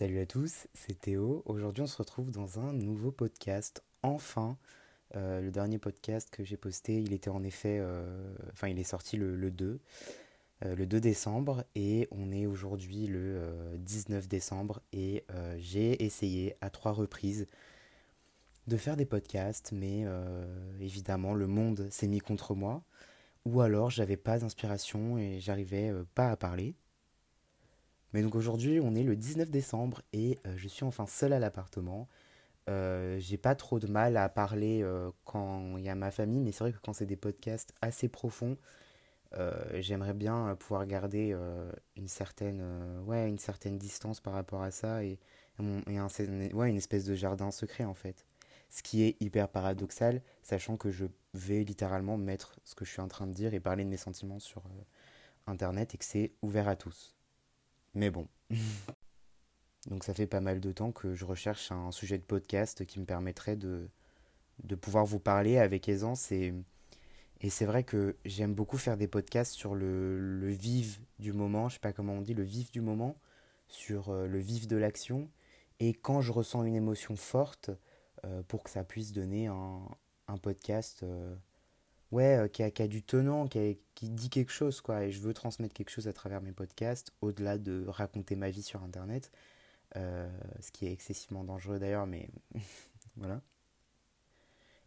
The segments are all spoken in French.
Salut à tous, c'est Théo. Aujourd'hui, on se retrouve dans un nouveau podcast. Enfin, euh, le dernier podcast que j'ai posté, il était en effet, euh, enfin, il est sorti le, 2, euh, le 2 décembre, et on est aujourd'hui le 19 décembre, et j'ai essayé à trois reprises de faire des podcasts, mais évidemment, le monde s'est mis contre moi, ou alors j'avais pas d'inspiration et j'arrivais pas à parler. Mais donc aujourd'hui, on est le 19 décembre et euh, je suis enfin seul à l'appartement. Euh, j'ai pas trop de mal à parler euh, quand il y a ma famille, mais c'est vrai que quand c'est des podcasts assez profonds, j'aimerais bien pouvoir garder une, certaine, ouais, une certaine distance par rapport à ça et, et un, ouais, une espèce de jardin secret en fait. Ce qui est hyper paradoxal, sachant que je vais littéralement mettre ce que je suis en train de dire et parler de mes sentiments sur Internet et que c'est ouvert à tous. Mais bon. Donc ça fait pas mal de temps que je recherche un sujet de podcast qui me permettrait de, pouvoir vous parler avec aisance. Et, et c'est vrai que j'aime beaucoup faire des podcasts sur le, le vif du moment, je sais pas comment on dit, le vif du moment, sur euh, le vif de l'action. Et quand je ressens une émotion forte, euh, pour que ça puisse donner un, un podcast euh, ouais, euh, qui, a, qui, a, du tenant, qui, qui, dit quelque chose, quoi. Et je veux transmettre quelque chose à travers mes podcasts, au-delà de raconter ma vie sur Internet, euh, ce qui est excessivement dangereux d'ailleurs, mais voilà.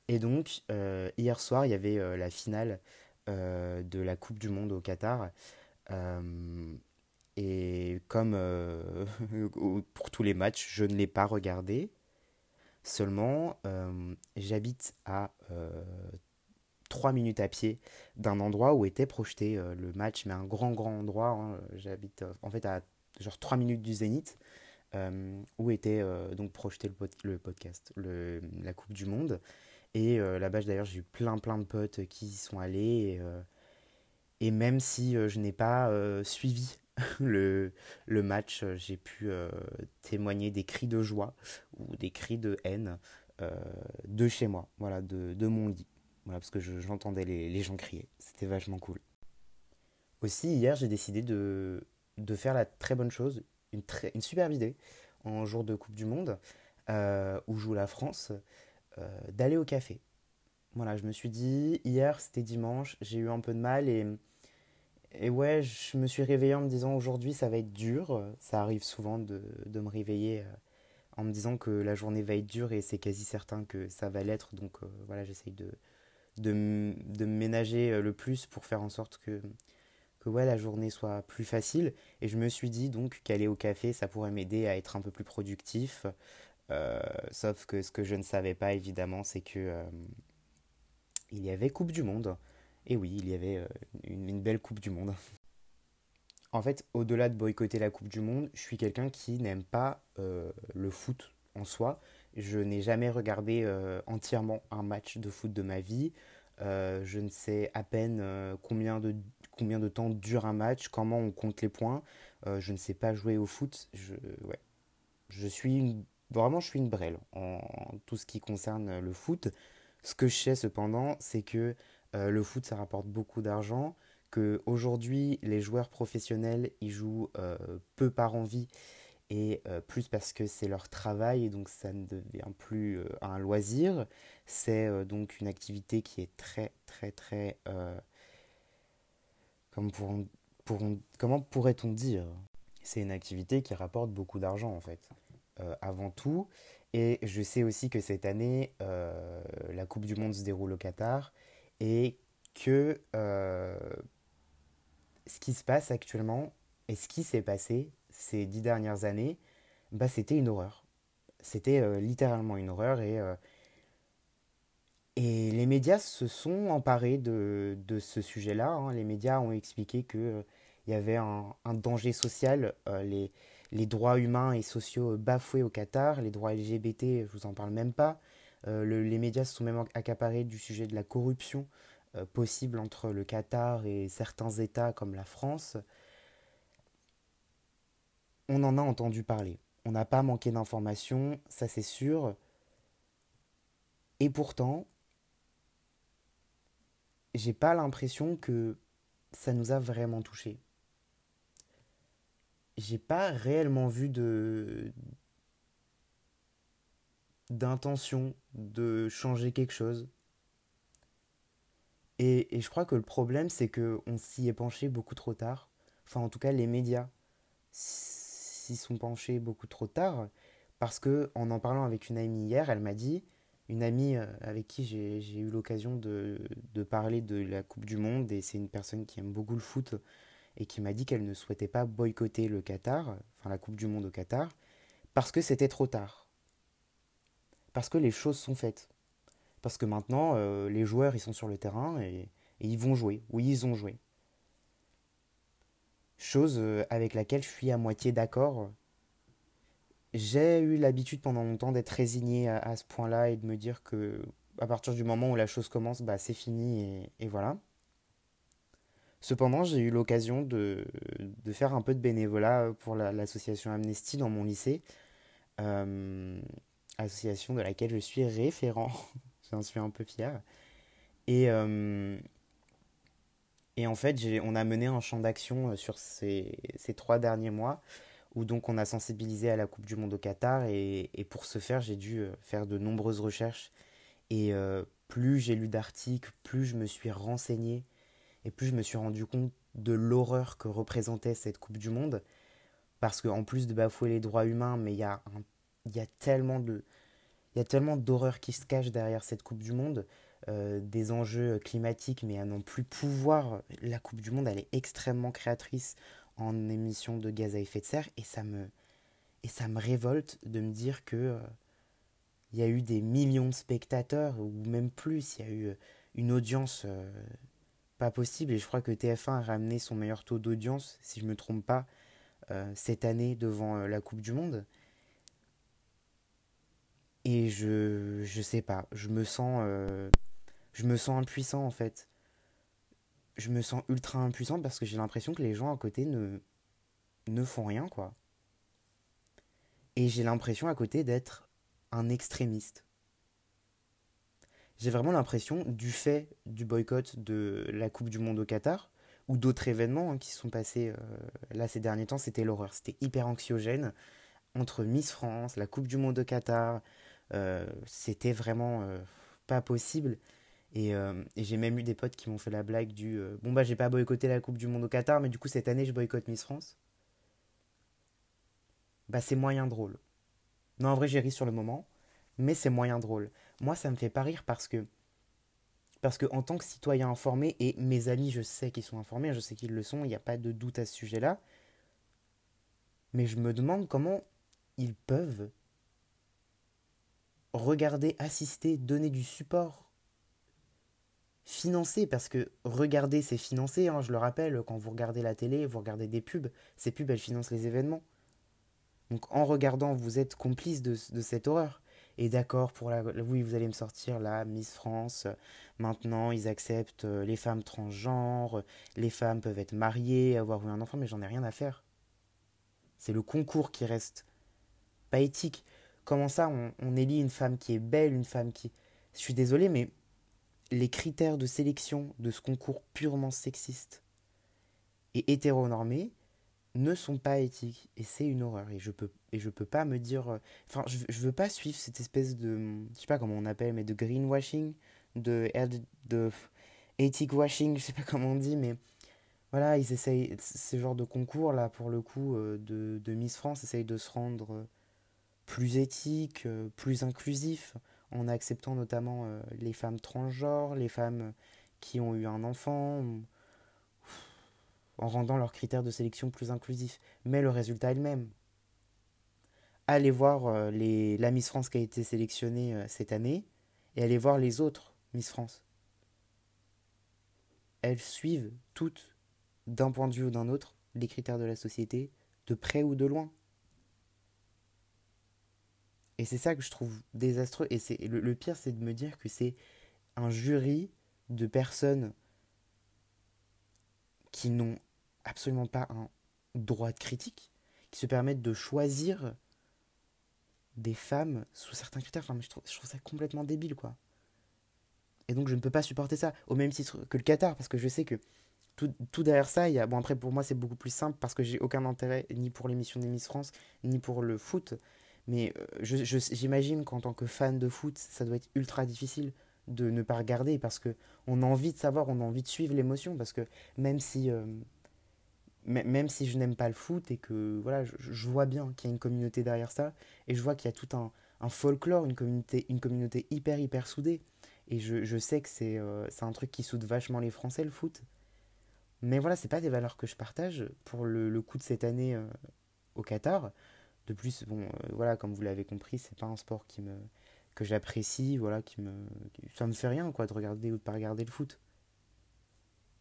Et donc, euh, hier soir, il y avait la finale de la Coupe du Monde au Qatar. et comme pour tous les matchs, je ne l'ai pas regardé. Seulement, j'habite à 3 minutes à pied d'un endroit où était projeté euh, le match, mais un grand, grand endroit. Hein. J'habite euh, en fait à genre 3 minutes du Zénith, euh, où était donc projeté le, le podcast, le, la Coupe du Monde. Et là-bas, d'ailleurs, j'ai eu plein, plein de potes qui y sont allés. Et, et même si je n'ai pas suivi le, le match, j'ai pu témoigner des cris de joie ou des cris de haine de chez moi, voilà, de, de mon lit. Voilà, parce que j'entendais les, les, gens crier. C'était vachement cool. Aussi, hier, j'ai décidé de, de, faire la très bonne chose, une, très, une superbe idée, en jour de Coupe du Monde, euh, où joue la France, euh, d'aller au café. Voilà, je me suis dit, hier, c'était dimanche, j'ai eu un peu de mal et, et ouais, je me suis réveillé en me disant, aujourd'hui, ça va être dur. Ça arrive souvent de, de me réveiller euh, en me disant que la journée va être dure et c'est quasi certain que ça va l'être. Donc voilà, j'essaye de, de, de ménager euh, le plus pour faire en sorte que, que la journée soit plus facile. Et je me suis dit donc qu'aller au café, ça pourrait m'aider à être un peu plus productif. Euh, sauf que ce que je ne savais pas évidemment, c'est que euh, il y avait Coupe du Monde. Et oui, il y avait une, belle Coupe du Monde. en fait, au-delà de boycotter la Coupe du Monde, je suis quelqu'un qui n'aime pas le foot en soi. Je n'ai jamais regardé euh, entièrement un match de foot de ma vie. Euh, je ne sais à peine euh, combien, de, combien de temps dure un match, comment on compte les points. je ne sais pas jouer au foot. Je, ouais. je suis vraiment je suis une brêle en, en, tout ce qui concerne le foot. Ce que je sais cependant, c'est que le foot ça rapporte beaucoup d'argent, que aujourd'hui les joueurs professionnels ils jouent peu par envie et euh, plus parce que c'est leur travail et donc ça ne devient plus euh, un loisir. C'est euh, donc une activité qui est très très très... Comment pourrait-on dire? C'est une activité qui rapporte beaucoup d'argent en fait, avant tout. Et je sais aussi que cette année, la Coupe du Monde se déroule au Qatar et que ce qui se passe actuellement et ce qui s'est passé ces dix dernières années, bah, c'était une horreur. C'était euh, littéralement une horreur et, euh, et les médias se sont emparés de, de ce sujet-là. Hein. Les médias ont expliqué qu'il euh, y avait un, danger social, les, les, droits humains et sociaux bafoués au Qatar, les droits LGBT, je vous en parle même pas. Le, les médias se sont même accaparés du sujet de la corruption possible entre le Qatar et certains États comme la France on en a entendu parler. On n'a pas manqué d'informations, ça c'est sûr. Et pourtant, j'ai pas l'impression que ça nous a vraiment touchés. j'ai pas réellement vu de d'intention de changer quelque chose. Et, et je crois que le problème, c'est qu'on s'y est penché beaucoup trop tard. Enfin, en tout cas, les médias sont penchés beaucoup trop tard. Parce que, en en parlant avec une amie hier, elle m'a dit, une amie euh, avec qui j'ai eu l'occasion de, de, parler de la Coupe du Monde, et c'est une personne qui aime beaucoup le foot, et qui m'a dit qu'elle ne souhaitait pas boycotter le Qatar, enfin la Coupe du Monde au Qatar, parce que c'était trop tard. Parce que les choses sont faites. Parce que maintenant, euh, les joueurs, ils sont sur le terrain et, et, ils vont jouer. Oui, ils ont joué. Chose euh, avec laquelle je suis à moitié d'accord j'ai eu l'habitude pendant longtemps d'être résigné à, ce point-là et de me dire que à partir du moment où la chose commence, bah, c'est fini et, voilà. Cependant, j'ai eu l'occasion de, faire un peu de bénévolat pour l'association la, Amnesty dans mon lycée, euh, association de laquelle je suis référent, j'en suis un peu fier. Et, euh, et en fait, on a mené un champ d'action sur ces, trois derniers mois où donc on a sensibilisé à la Coupe du Monde au Qatar. Et, pour ce faire j'ai dû euh, faire de nombreuses recherches. Et euh, plus j'ai lu d'articles, plus je me suis renseigné et plus je me suis rendu compte de l'horreur que représentait cette Coupe du Monde. Parce qu'en plus de bafouer les droits humains mais il y a, y a tellement de tellement d'horreur qui se cache derrière cette Coupe du Monde, euh, des enjeux climatiques, mais à non plus pouvoir. La Coupe du Monde, elle est extrêmement créatrice en émissions de gaz à effet de serre et ça me, révolte de me dire que euh, il y a eu des millions de spectateurs ou même plus, il y a eu euh, une audience euh, pas possible et je crois que TF1 a ramené son meilleur taux d'audience, si je me trompe pas, euh, cette année devant euh, la Coupe du Monde. Et je je sais pas, je me sens euh, je me sens impuissant en fait je me sens ultra impuissant parce que j'ai l'impression que les gens à côté ne, ne font rien, quoi. Et j'ai l'impression à côté d'être un extrémiste. J'ai vraiment l'impression, du fait du boycott de la Coupe du Monde au Qatar, ou d'autres événements hein, qui se sont passés euh, là ces derniers temps, c'était l'horreur. C'était hyper anxiogène. Entre Miss France, la Coupe du Monde au Qatar, euh, c'était vraiment euh, pas possible. Et, euh, et j'ai même eu des potes qui m'ont fait la blague du euh, Bon, bah, j'ai pas boycotté la Coupe du Monde au Qatar, mais du coup, cette année, je boycotte Miss France. Bah, c'est moyen drôle. Non, en vrai, j'ai ri sur le moment, mais c'est moyen drôle. Moi, ça me fait pas rire parce que. Parce que, en tant que citoyen informé, et mes amis, je sais qu'ils sont informés, je sais qu'ils le sont, il n'y a pas de doute à ce sujet-là. Mais je me demande comment ils peuvent regarder, assister, donner du support financer, parce que regarder, c'est financer, hein, je le rappelle, quand vous regardez la télé, vous regardez des pubs, ces pubs, elles financent les événements. Donc en regardant, vous êtes complice de, de cette horreur. Et d'accord, pour la... Oui, vous allez me sortir là, Miss France, maintenant ils acceptent euh, les femmes transgenres, les femmes peuvent être mariées, avoir eu un enfant, mais j'en ai rien à faire. C'est le concours qui reste pas éthique. Comment ça, on, on élit une femme qui est belle, une femme qui... Je suis désolé, mais les critères de sélection de ce concours purement sexiste et hétéronormé ne sont pas éthiques et c'est une horreur. Et je peux et je peux pas me dire euh, enfin je, je veux pas suivre cette espèce de je sais pas comment on appelle mais de greenwashing de de ethic washing je sais pas comment on dit mais voilà ils essayent ce genre de concours là pour le coup euh, de, de Miss France essayent de se rendre plus éthique euh, plus inclusif en acceptant notamment euh, les femmes transgenres, les femmes qui ont eu un enfant, en rendant leurs critères de sélection plus inclusifs. Mais le résultat est le même. Allez voir euh, la Miss France qui a été sélectionnée euh, cette année et allez voir les autres Miss France. Elles suivent toutes, d'un point de vue ou d'un autre, les critères de la société, de près ou de loin. Et c'est ça que je trouve désastreux. Et c'est le, pire, c'est de me dire que c'est un jury de personnes qui n'ont absolument pas un droit de critique, qui se permettent de choisir des femmes sous certains critères. Enfin, je trouve, je trouve ça complètement débile, quoi. Et donc, je ne peux pas supporter ça, au même titre que le Qatar, parce que je sais que tout, tout derrière ça, il y a, bon après pour moi c'est beaucoup plus simple parce que j'ai aucun intérêt ni pour l'émission des Miss France, ni pour le foot. Mais euh, je, je- j'imagine qu'en tant que fan de foot, ça doit être ultra difficile de ne pas regarder parce que on a envie de savoir, on a envie de suivre l'émotion parce que même si, euh, mê- même si je n'aime pas le foot et que voilà, je, vois bien qu'il y a une communauté derrière ça et je vois qu'il y a tout un, un folklore, une communauté, une communauté hyper hyper soudée et je, je sais que c'est euh, un truc qui soude vachement les Français le foot. Mais voilà, c'est pas des valeurs que je partage pour le, le coup de cette année euh, au Qatar. De plus, bon, euh, voilà, comme vous l'avez compris, c'est pas un sport qui me, que j'apprécie, voilà, qui me, ça me fait rien, quoi, de regarder ou de pas regarder le foot.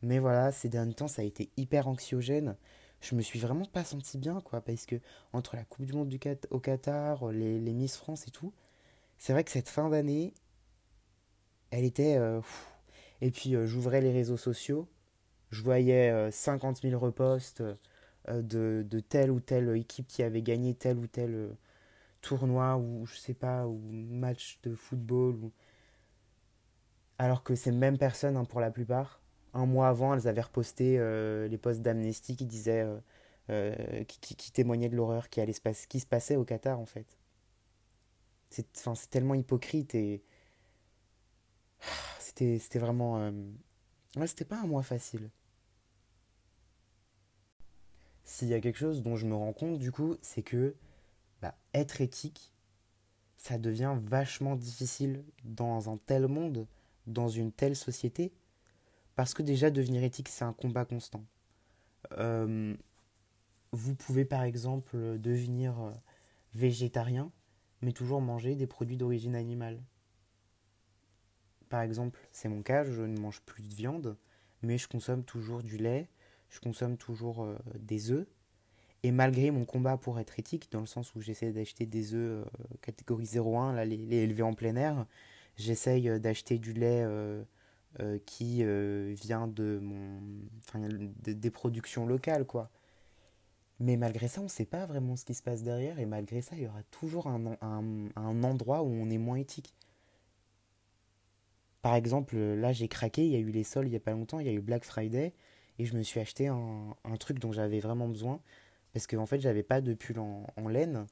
Mais voilà, ces derniers temps, ça a été hyper anxiogène. Je me suis vraiment pas senti bien, quoi, parce que entre la Coupe du Monde au Qatar, les, Miss France et tout, c'est vrai que cette fin d'année, elle était. euh, et puis, euh, j'ouvrais les réseaux sociaux, je voyais euh, 50 000 reposts de, de telle ou telle équipe qui avait gagné tel ou tel euh, tournoi, ou je sais pas, ou match de football, alors que ces mêmes personnes, hein, pour la plupart, un mois avant, elles avaient reposté euh, les posts d'Amnesty qui disaient, euh, euh, qui, témoignaient de l'horreur qui se passait au Qatar en fait. C'est, tellement hypocrite et c'était, c'était vraiment, euh, c'était pas un mois facile. S'il y a quelque chose dont je me rends compte du coup, c'est que bah, être éthique, ça devient vachement difficile dans un tel monde, dans une telle société, parce que déjà devenir éthique, c'est un combat constant. Euh, vous pouvez par exemple devenir euh, végétarien, mais toujours manger des produits d'origine animale. Par exemple, c'est mon cas, je ne mange plus de viande, mais je consomme toujours du lait, je consomme toujours euh, des œufs. Et malgré mon combat pour être éthique, dans le sens où j'essaie d'acheter des œufs euh, catégorie 01, là, les, les élevés en plein air, j'essaye euh, d'acheter du lait qui vient de des productions locales, quoi. Mais malgré ça, on ne sait pas vraiment ce qui se passe derrière, et malgré ça, il y aura toujours un, un, endroit où on est moins éthique. Par exemple, là, j'ai craqué, il y a eu les soldes il n'y a pas longtemps, il y a eu Black Friday, et je me suis acheté un, un truc dont j'avais vraiment besoin, parce qu'en fait, j'avais pas de pull en, en laine,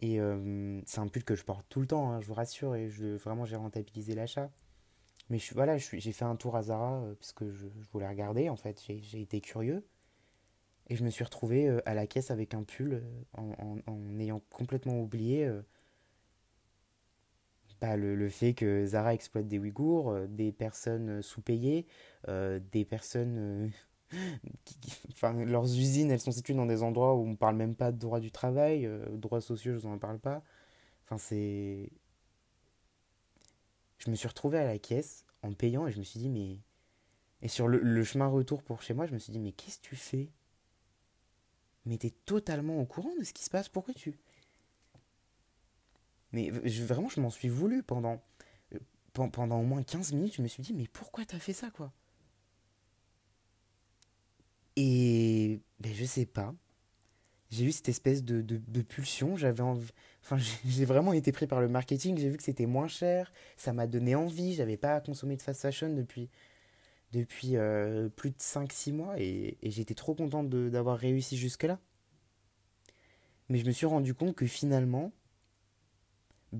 et euh, c'est un pull que je porte tout le temps, hein, je vous rassure, et je, vraiment, j'ai rentabilisé l'achat. Mais voilà, j'ai fait un tour à Zara, euh, parce que je, voulais regarder, en fait, j'ai été curieux, et je me suis retrouvé euh, à la caisse avec un pull, euh, en, en- en ayant complètement oublié bah, le, le fait que Zara exploite des Ouïghours, des personnes sous-payées, des personnes enfin, leurs usines, elles sont situées dans des endroits où on ne parle même pas de droit du travail, euh, droits sociaux, je vous en parle pas. Enfin, c'est... Je me suis retrouvé à la caisse en payant et je me suis dit, mais... Et sur le, chemin retour pour chez moi, je me suis dit, mais qu'est-ce que tu fais? Mais t'es totalement au courant de ce qui se passe, pourquoi tu... Mais vraiment, je m'en suis voulu pendant, euh, pen- pendant au moins 15 minutes, je me suis dit, mais pourquoi t'as fait ça, quoi? Et ben, je sais pas. J'ai eu cette espèce de, de, pulsion. J'avais. Enfin, j'ai vraiment été pris par le marketing. J'ai vu que c'était moins cher. Ça m'a donné envie. J'avais pas consommé de fast fashion depuis, depuis euh, plus de cinq six mois. Et, j'étais trop contente de- d'avoir réussi jusque-là. Mais je me suis rendu compte que finalement,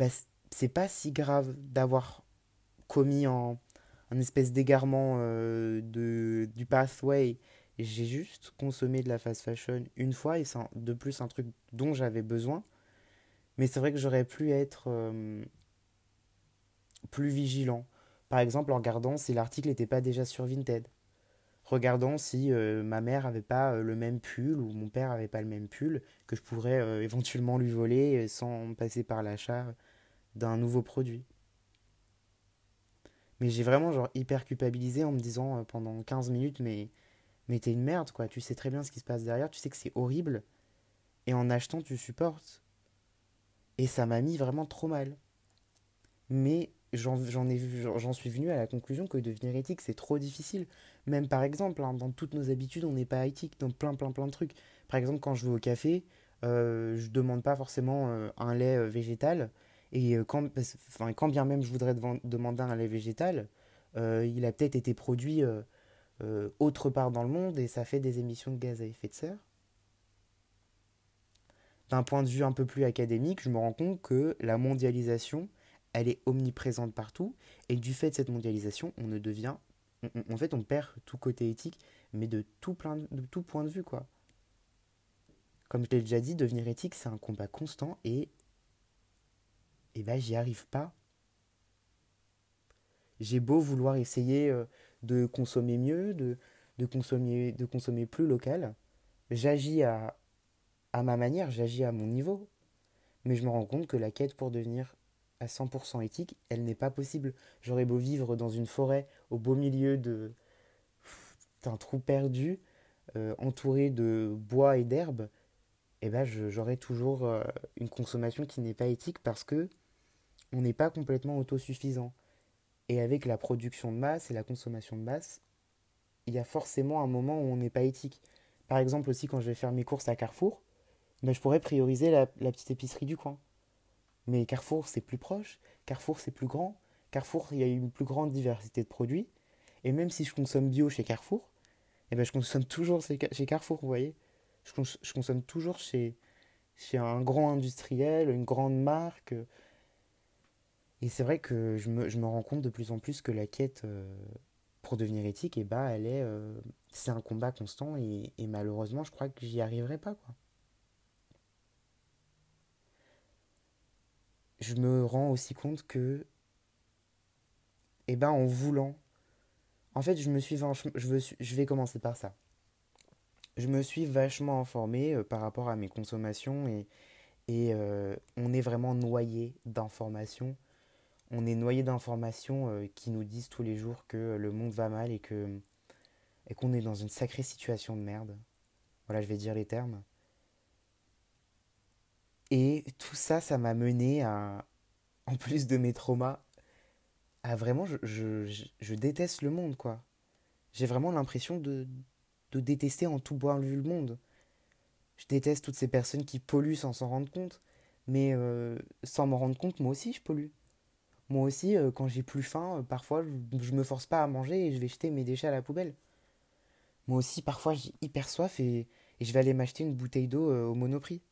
c- c'est pas si grave d'avoir commis un, un espèce d'égarement euh, du pathway. J'ai juste consommé de la fast fashion une fois et c'est de plus un truc dont j'avais besoin. Mais c'est vrai que j'aurais pu être euh, plus vigilant. Par exemple, en regardant si l'article n'était pas déjà sur Vinted. Regardant si euh, ma mère avait pas euh, le même pull ou mon père avait pas le même pull que je pourrais éventuellement lui voler sans passer par l'achat d'un nouveau produit. Mais j'ai vraiment genre hyper culpabilisé en me disant pendant 15 minutes mais mais t'es une merde quoi, tu sais très bien ce qui se passe derrière, tu sais que c'est horrible et en achetant tu supportes. Et ça m'a mis vraiment trop mal. Mais j'en suis venu à la conclusion que devenir éthique c'est trop difficile. Même par exemple, hein, dans toutes nos habitudes, on n'est pas éthique dans plein plein plein de trucs. Par exemple, quand je vais au café, euh, je demande pas forcément euh, un lait euh, végétal. Et euh, quand, quand bien même je voudrais demander un lait végétal, il a peut-être été produit euh, autre part dans le monde et ça fait des émissions de gaz à effet de serre. D'un point de vue un peu plus académique, je me rends compte que la mondialisation, elle est omniprésente partout et du fait de cette mondialisation, on ne devient en fait on perd tout côté éthique mais de tout point de vue quoi. Comme je l'ai déjà dit, devenir éthique, c'est un combat constant et et ben j'y arrive pas. J'ai beau vouloir essayer euh, de consommer mieux, de, de, consommer, de consommer plus local, j'agis à, à ma manière, j'agis à mon niveau. Mais je me rends compte que la quête pour devenir à 100% éthique, elle n'est pas possible. J'aurais beau vivre dans une forêt au beau milieu de d'un trou perdu, euh, entouré de bois et d'herbes, eh ben j'aurai toujours euh, une consommation qui n'est pas éthique parce que on n'est pas complètement autosuffisant. Et avec la production de masse et la consommation de masse, il y a forcément un moment où on n'est pas éthique. Par exemple aussi quand je vais faire mes courses à Carrefour, ben je pourrais prioriser la, petite épicerie du coin. Mais Carrefour c'est plus proche, Carrefour c'est plus grand, Carrefour il y a une plus grande diversité de produits. Et même si je consomme bio chez Carrefour, eh ben je consomme toujours chez Carrefour, vous voyez. Je, consomme toujours chez un grand industriel, une grande marque, et c'est vrai que je me, je me, rends compte de plus en plus que la quête euh, pour devenir éthique, eh ben, elle est, euh, c'est un combat constant et, malheureusement, je crois que j'y arriverai pas. Quoi. Je me rends aussi compte que, eh ben, en voulant, en fait, je me suis, je, veux, je vais commencer par ça. Je me suis vachement informé euh, par rapport à mes consommations et, et on est vraiment noyé d'informations on est noyé d'informations euh, qui nous disent tous les jours que le monde va mal et qu'on est dans une sacrée situation de merde. Voilà, je vais dire les termes. Et tout ça, ça m'a mené à, en plus de mes traumas, à vraiment, je, je, déteste le monde, quoi. J'ai vraiment l'impression de, détester en tout de vue le monde. Je déteste toutes ces personnes qui polluent sans s'en rendre compte. Mais euh, sans m'en rendre compte, moi aussi, je pollue. Moi aussi, euh, quand j'ai plus faim, euh, parfois, je, me force pas à manger et je vais jeter mes déchets à la poubelle. Moi aussi, parfois, j'ai hyper soif et, je vais aller m'acheter une bouteille d'eau euh, au monoprix.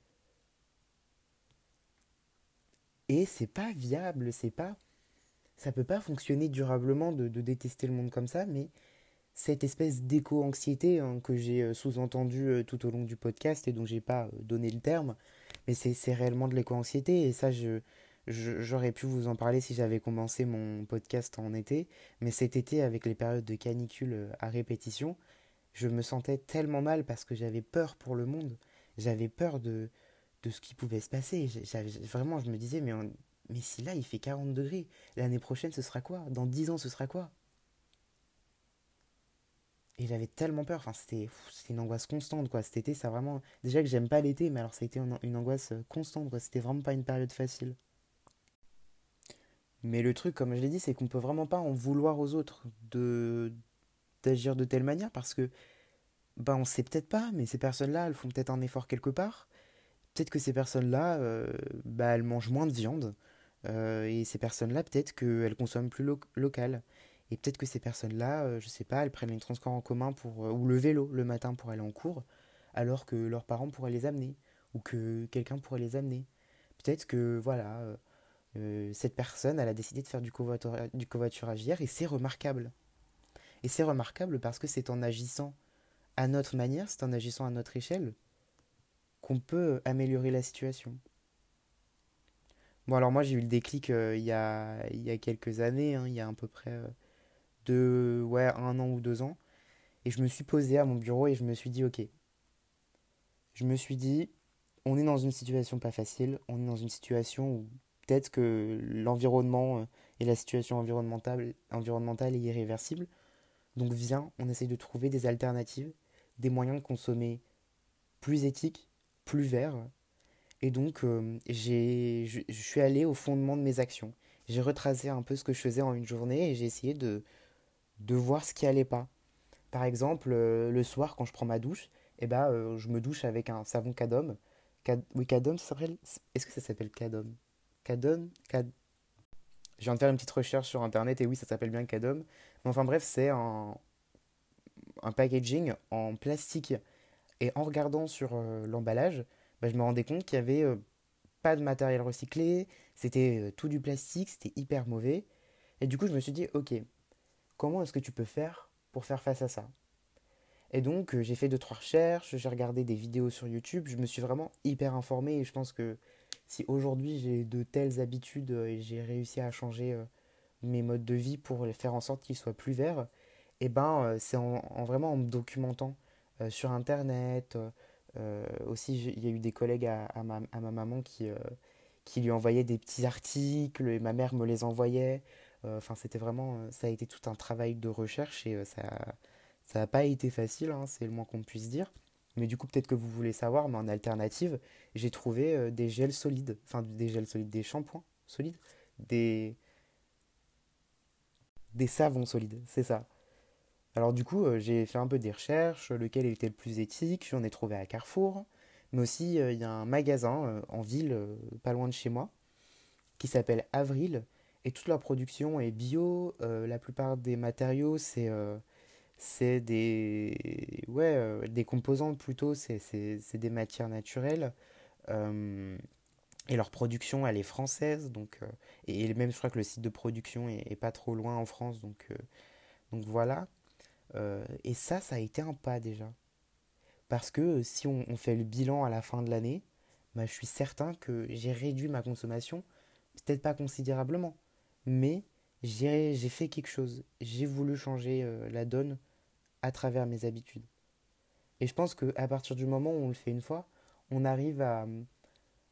Et c'est pas viable, c'est pas. Ça peut pas fonctionner durablement de, détester le monde comme ça, mais cette espèce d'éco-anxiété hein, que j'ai sous-entendu tout au long du podcast et dont j'ai pas donné le terme, mais c'est réellement de l'éco-anxiété et ça, je, J'aurais pu vous en parler si j'avais commencé mon podcast en été, mais cet été, avec les périodes de canicule euh, à répétition, je me sentais tellement mal parce que j'avais peur pour le monde. J'avais peur de, de ce qui pouvait se passer. vraiment, je me disais, mais, mais si là, il fait 40 degrés, l'année prochaine, ce sera quoi? Dans 10 ans, ce sera quoi? Et j'avais tellement peur, enfin c'était une angoisse constante quoi. Cet été, ça vraiment. Déjà que j'aime pas l'été, mais alors ça a été une, angoisse euh, constante quoi. C'était vraiment pas une période facile. Mais le truc, comme je l'ai dit, c'est qu'on peut vraiment pas en vouloir aux autres de d'agir de telle manière parce que bah on sait peut-être pas, mais ces personnes-là, elles font peut-être un effort quelque part. Peut-être que ces personnes-là, euh, bah, elles mangent moins de viande. Euh, et ces personnes-là, peut-être qu'elles consomment plus local. Et peut-être que ces personnes-là, euh, je sais pas, elles prennent les transports en commun pour, ou le vélo le matin pour aller en cours, alors que leurs parents pourraient les amener, ou que quelqu'un pourrait les amener. Peut-être que, voilà, euh, cette personne, elle a décidé de faire du, covoiturage hier et c'est remarquable. Et c'est remarquable parce que c'est en agissant à notre manière, c'est en agissant à notre échelle qu'on peut améliorer la situation. Bon alors moi j'ai eu le déclic euh, il, y a, quelques années, hein, il y a à peu près euh, un an ou deux ans. Et je me suis posé à mon bureau et je me suis dit ok. Je me suis dit, on est dans une situation pas facile, on est dans une situation où peut-être que l'environnement euh, et la situation environnementale, environnementale est irréversible. Donc viens, on essaye de trouver des alternatives, des moyens de consommer plus éthiques, plus verts. Et donc euh, je, suis allé au fondement de mes actions. J'ai retracé un peu ce que je faisais en une journée et j'ai essayé de, de voir ce qui allait pas. Par exemple, euh, le soir quand je prends ma douche, eh ben, je me douche avec un savon Cadom. oui, Cadom, ça s'appelle... Est-ce que ça s'appelle Cadom Cadom Cad... Je viens de faire une petite recherche sur internet et oui, ça s'appelle bien Cadom. Mais enfin bref, c'est un. packaging en plastique. Et en regardant sur l'emballage, bah, je me rendais compte qu'il n'y avait pas de matériel recyclé, c'était tout du plastique, c'était hyper mauvais. Et du coup, je me suis dit, ok, comment est-ce que tu peux faire pour faire face à ça? Et donc, j'ai fait deux, trois recherches, j'ai regardé des vidéos sur YouTube, je me suis vraiment hyper informé et je pense que si aujourd'hui j'ai de telles habitudes et j'ai réussi à changer mes modes de vie pour faire en sorte qu'ils soient plus verts, eh ben c'est en, vraiment en me documentant sur internet. aussi, il y a eu des collègues à, ma, à ma, maman qui, qui lui envoyaient des petits articles et ma mère me les envoyait. Enfin, c'était vraiment, ça a été tout un travail de recherche et ça, ça n'a pas été facile, hein, c'est le moins qu'on puisse dire. Mais du coup, peut-être que vous voulez savoir, mais en alternative, j'ai trouvé euh, des gels solides, enfin des gels solides, des shampoings solides, des, des savons solides, c'est ça. Alors du coup, euh, j'ai fait un peu des recherches, lequel était le plus éthique, j'en ai trouvé à Carrefour, mais aussi euh, il y a un magasin en ville, pas loin de chez moi, qui s'appelle Avril, et toute leur production est bio, la plupart des matériaux, c'est c'est des, ouais, euh, des composants plutôt, c'est des matières naturelles. Euh, et leur production, elle est française. Donc, euh, et, même, je crois que le site de production est, pas trop loin en France. Donc, donc voilà. et ça, ça a été un pas déjà. Parce que si on, on fait le bilan à la fin de l'année, bah, je suis certain que j'ai réduit ma consommation, peut-être pas considérablement, mais j'ai fait quelque chose. J'ai voulu changer la donne à travers mes habitudes. Et je pense qu'à partir du moment où on le fait une fois, on arrive à,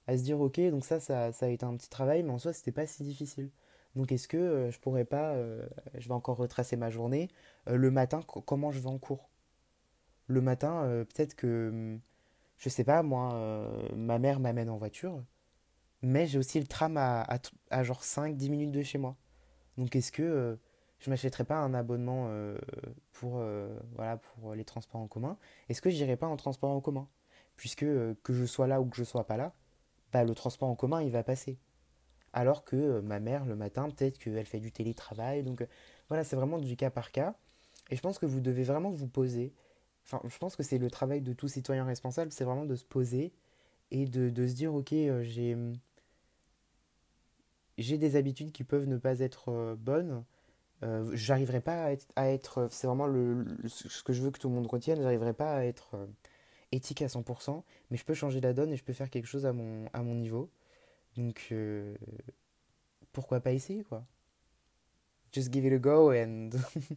à se dire ok, donc ça, ça, ça, a été un petit travail, mais en soi, c'était pas si difficile. Donc est-ce que euh, je pourrais pas, euh, je vais encore retracer ma journée, euh, le matin, comment je vais en cours? Le matin, peut-être que, hum, je sais pas, moi, ma mère m'amène en voiture, mais j'ai aussi le tram à, à, à genre 5-10 minutes de chez moi. Donc est-ce que je m'achèterais pas un abonnement euh, pour, euh, voilà, pour les transports en commun, est-ce que j'irai pas en transport en commun? Puisque euh, que je sois là ou que je sois pas là, bah, le transport en commun il va passer. Alors que ma mère le matin, peut-être qu'elle fait du télétravail. Donc voilà, c'est vraiment du cas par cas. Et je pense que vous devez vraiment vous poser. Enfin, je pense que c'est le travail de tout citoyen responsable, c'est vraiment de se poser et de, de se dire, ok, j'ai j'ai des habitudes qui peuvent ne pas être bonnes euh, j'arriverai pas à être, c'est vraiment le, ce que je veux que tout le monde retienne, j'arriverai pas à être euh, éthique à 100%, mais je peux changer la donne et je peux faire quelque chose à mon, à mon niveau. Donc, euh, pourquoi pas essayer, quoi. Just give it a go and...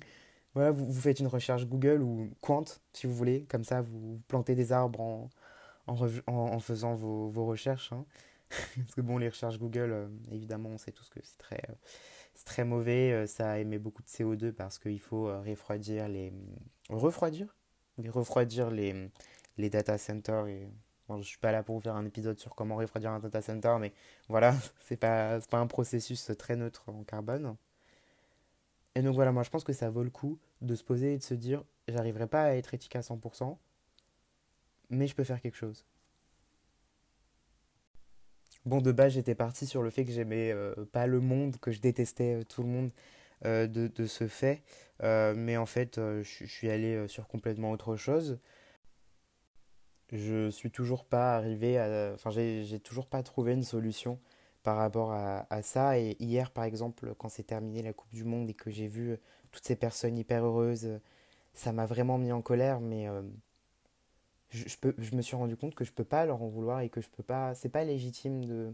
voilà, vous, vous, faites une recherche Google ou Quant, si vous voulez, comme ça, vous plantez des arbres en, en, en, faisant vos, vos recherches. Hein. Parce que bon, les recherches Google, évidemment, on sait tous que c'est très c'est très mauvais, euh, ça émet beaucoup de CO2 parce qu'il faut euh, refroidir les... Refroidir? Refroidir les, les data centers. Et... Je suis pas là pour vous faire un épisode sur comment refroidir un data center, mais voilà, c'est pas, pas un processus très neutre en carbone. Et donc voilà, moi je pense que ça vaut le coup de se poser et de se dire, j'arriverai pas à être éthique à 100%, mais je peux faire quelque chose. Bon, de base, j'étais parti sur le fait que j'aimais euh, pas le monde, que je détestais euh, tout le monde euh, de, ce fait. mais en fait, je suis allé sur complètement autre chose. Je suis toujours pas arrivé à. Enfin, j'ai toujours pas trouvé une solution par rapport à, à, ça. Et hier, par exemple, quand c'est terminé la Coupe du Monde et que j'ai vu toutes ces personnes hyper heureuses, ça m'a vraiment mis en colère. Mais je, peux, je me suis rendu compte que je peux pas leur en vouloir et que je peux pas. C'est pas légitime de.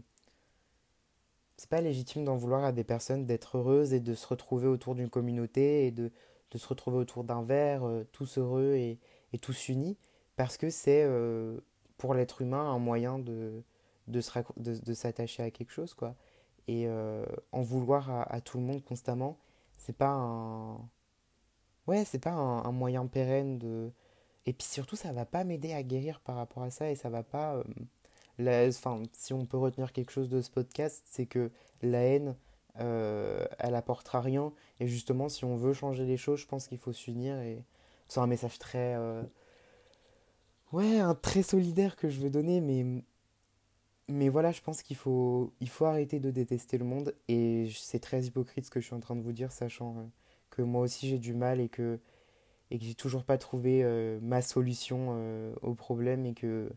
C'est pas légitime d'en vouloir à des personnes d'être heureuses et de se retrouver autour d'une communauté et de, de, se retrouver autour d'un verre, euh, tous heureux et, et, tous unis, parce que c'est euh, pour l'être humain un moyen de, de, se, de, de s'attacher à quelque chose, quoi. Et euh, en vouloir à, tout le monde constamment, c'est pas un. Ouais, c'est pas un moyen pérenne de, et puis surtout, ça va pas m'aider à guérir par rapport à ça et ça va pas. Euh, enfin, si on peut retenir quelque chose de ce podcast, c'est que la haine, euh, elle apportera rien. Et justement, si on veut changer les choses, je pense qu'il faut s'unir. Et c'est un message très. Euh, ouais, un très solidaire que je veux donner, mais. Mais voilà, je pense qu'il faut, il faut arrêter de détester le monde. Et c'est très hypocrite ce que je suis en train de vous dire, sachant que moi aussi j'ai du mal et que et que j'ai toujours pas trouvé euh, ma solution euh, au problème et que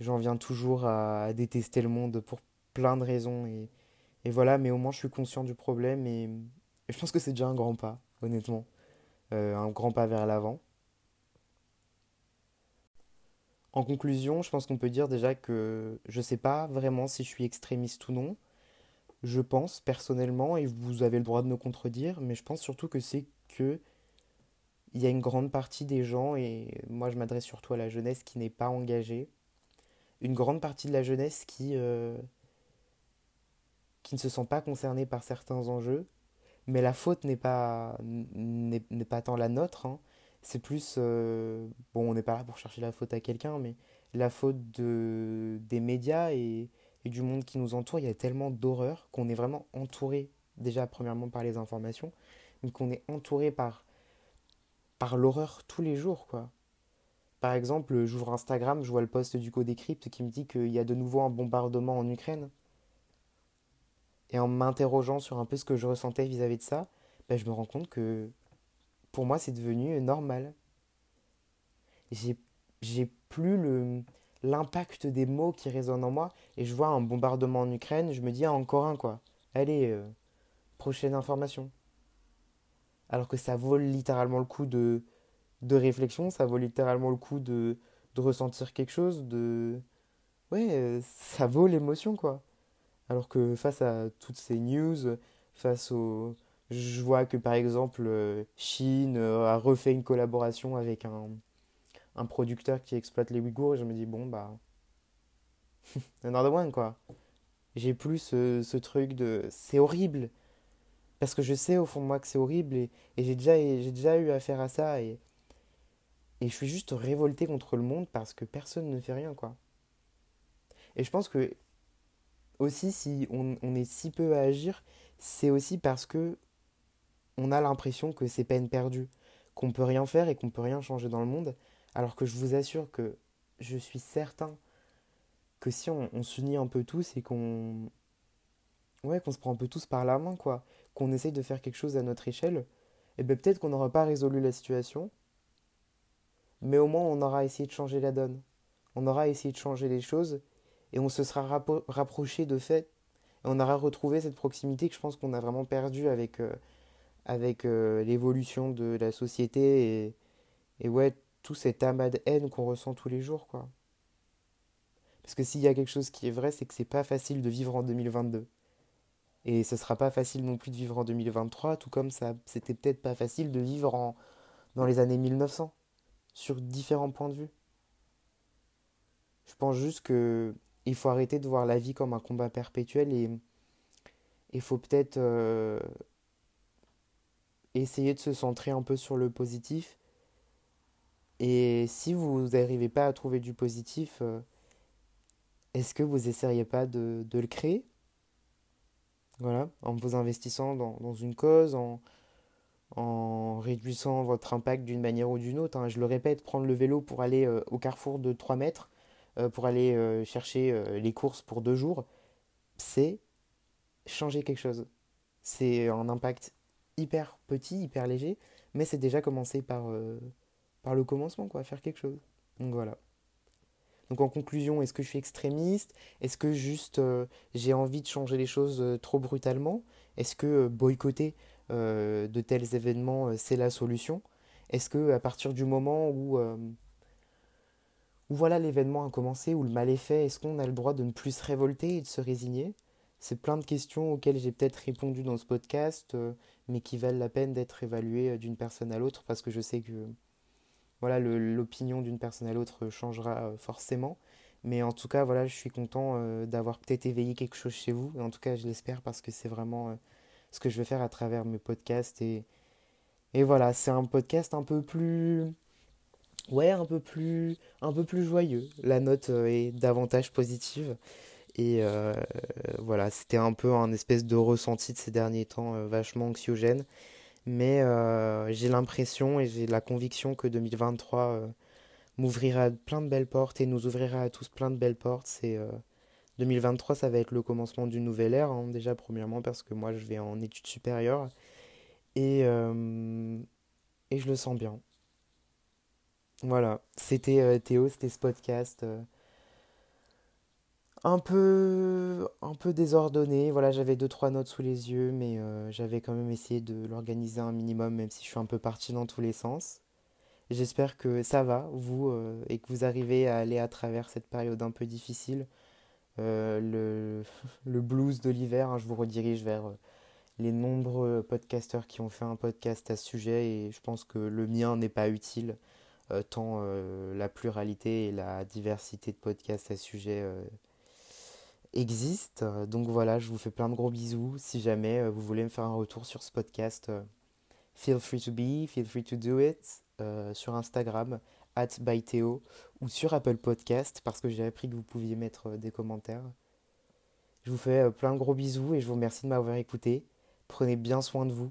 j'en viens toujours à, détester le monde pour plein de raisons. Et, et, voilà, mais au moins je suis conscient du problème et, je pense que c'est déjà un grand pas, honnêtement. Euh, un grand pas vers l'avant. En conclusion, je pense qu'on peut dire déjà que je sais pas vraiment si je suis extrémiste ou non. Je pense personnellement, et vous avez le droit de me contredire, mais je pense surtout que c'est que il y a une grande partie des gens, et moi je m'adresse surtout à la jeunesse qui n'est pas engagée, une grande partie de la jeunesse qui, euh, qui ne se sent pas concernée par certains enjeux, mais la faute n'est pas, n'est, pas tant la nôtre, hein. c'est plus, euh, bon on n'est pas là pour chercher la faute à quelqu'un, mais la faute de, des médias et, et du monde qui nous entoure, il y a tellement d'horreur qu'on est vraiment entouré, déjà premièrement par les informations, mais qu'on est entouré par par l'horreur tous les jours, quoi. Par exemple, j'ouvre Instagram, je vois le post du Codecrypt qui me dit qu'il y a de nouveau un bombardement en Ukraine. Et en m'interrogeant sur un peu ce que je ressentais vis-à-vis de ça, ben, je me rends compte que pour moi c'est devenu normal. J'ai, plus l'impact des mots qui résonnent en moi et je vois un bombardement en Ukraine, je me dis ah, encore un quoi. Allez, euh, prochaine information alors que ça vaut littéralement le coup de, de réflexion, ça vaut littéralement le coup de, de ressentir quelque chose, de... Ouais, euh, ça vaut l'émotion, quoi. Alors que face à toutes ces news, face au... Je vois que par exemple, euh, Chine euh, a refait une collaboration avec un, un producteur qui exploite les Ouïghours et je me dis, bon, bah... Another one, quoi. J'ai plus ce, ce truc de... C'est horrible parce que je sais au fond de moi que c'est horrible et, j'ai déjà, eu affaire à ça et, je suis juste révolté contre le monde parce que personne ne fait rien, quoi. Et je pense que aussi si on, on est si peu à agir, c'est aussi parce que on a l'impression que c'est peine perdue, qu'on peut rien faire et qu'on peut rien changer dans le monde, alors que je vous assure que je suis certain que si on, on s'unit un peu tous et qu'on ouais, qu'on se prend un peu tous par la main, quoi, qu'on essaye de faire quelque chose à notre échelle, et eh bien peut-être qu'on n'aura pas résolu la situation, mais au moins on aura essayé de changer la donne. On aura essayé de changer les choses, et on se sera rapproché de fait, et on aura retrouvé cette proximité que je pense qu'on a vraiment perdu avec, euh, avec euh, l'évolution de la société, et, et ouais, tout cet amas de haine qu'on ressent tous les jours, quoi. Parce que s'il y a quelque chose qui est vrai, c'est que c'est pas facile de vivre en 2022. Et ce sera pas facile non plus de vivre en 2023, tout comme ça c'était peut-être pas facile de vivre en, dans les années 1900, sur différents points de vue. Je pense juste que il faut arrêter de voir la vie comme un combat perpétuel et il faut peut-être euh, essayer de se centrer un peu sur le positif. Et si vous n'arrivez pas à trouver du positif, euh, est-ce que vous essayeriez pas de, de le créer? Voilà, en vous investissant dans, une cause, en, en réduisant votre impact d'une manière ou d'une autre. Hein. Je le répète, prendre le vélo pour aller euh, au carrefour de 3 mètres, euh, pour aller euh, chercher les courses pour deux jours, c'est changer quelque chose. C'est un impact hyper petit, hyper léger, mais c'est déjà commencé par, par le commencement, quoi, faire quelque chose. Donc voilà. Donc en conclusion, est-ce que je suis extrémiste? Est-ce que juste euh, j'ai envie de changer les choses euh, trop brutalement? Est-ce que euh, boycotter de tels événements, c'est la solution? Est-ce que à partir du moment où, voilà l'événement a commencé, où le mal est fait, est-ce qu'on a le droit de ne plus se révolter et de se résigner? C'est plein de questions auxquelles j'ai peut-être répondu dans ce podcast, mais qui valent la peine d'être évaluées d'une personne à l'autre parce que je sais que voilà, l'opinion d'une personne à l'autre changera euh, forcément. Mais en tout cas, voilà, je suis content euh, d'avoir peut-être éveillé quelque chose chez vous. En tout cas, je l'espère parce que c'est vraiment euh, ce que je vais faire à travers mes podcasts. Et, et voilà, c'est un podcast un peu plus. Ouais, un peu plus, un peu plus joyeux. La note est davantage positive. Et voilà, c'était un peu un espèce de ressenti de ces derniers temps vachement anxiogène. Mais euh, j'ai l'impression et j'ai la conviction que 2023 euh, m'ouvrira plein de belles portes et nous ouvrira à tous plein de belles portes. C'est 2023, euh, ça va être le commencement d'une nouvelle ère, hein, déjà premièrement parce que moi je vais en études supérieures et, et je le sens bien. Voilà, c'était Théo, c'était ce podcast un peu désordonné. Voilà, j'avais deux trois notes sous les yeux, mais j'avais quand même essayé de l'organiser un minimum, même si je suis un peu parti dans tous les sens. J'espère que ça va, vous, et que vous arrivez à aller à travers cette période un peu difficile. le, le blues de l'hiver, hein, je vous redirige vers les nombreux podcasteurs qui ont fait un podcast à ce sujet et je pense que le mien n'est pas utile euh, tant euh, la pluralité et la diversité de podcasts à ce sujet euh, existent. Donc voilà, je vous fais plein de gros bisous. Si jamais vous voulez me faire un retour sur ce podcast, feel free to be, feel free to do it sur Instagram at byteo ou sur Apple Podcast parce que j'ai appris que vous pouviez mettre des commentaires. Je vous fais plein de gros bisous et je vous remercie de m'avoir écouté. Prenez bien soin de vous.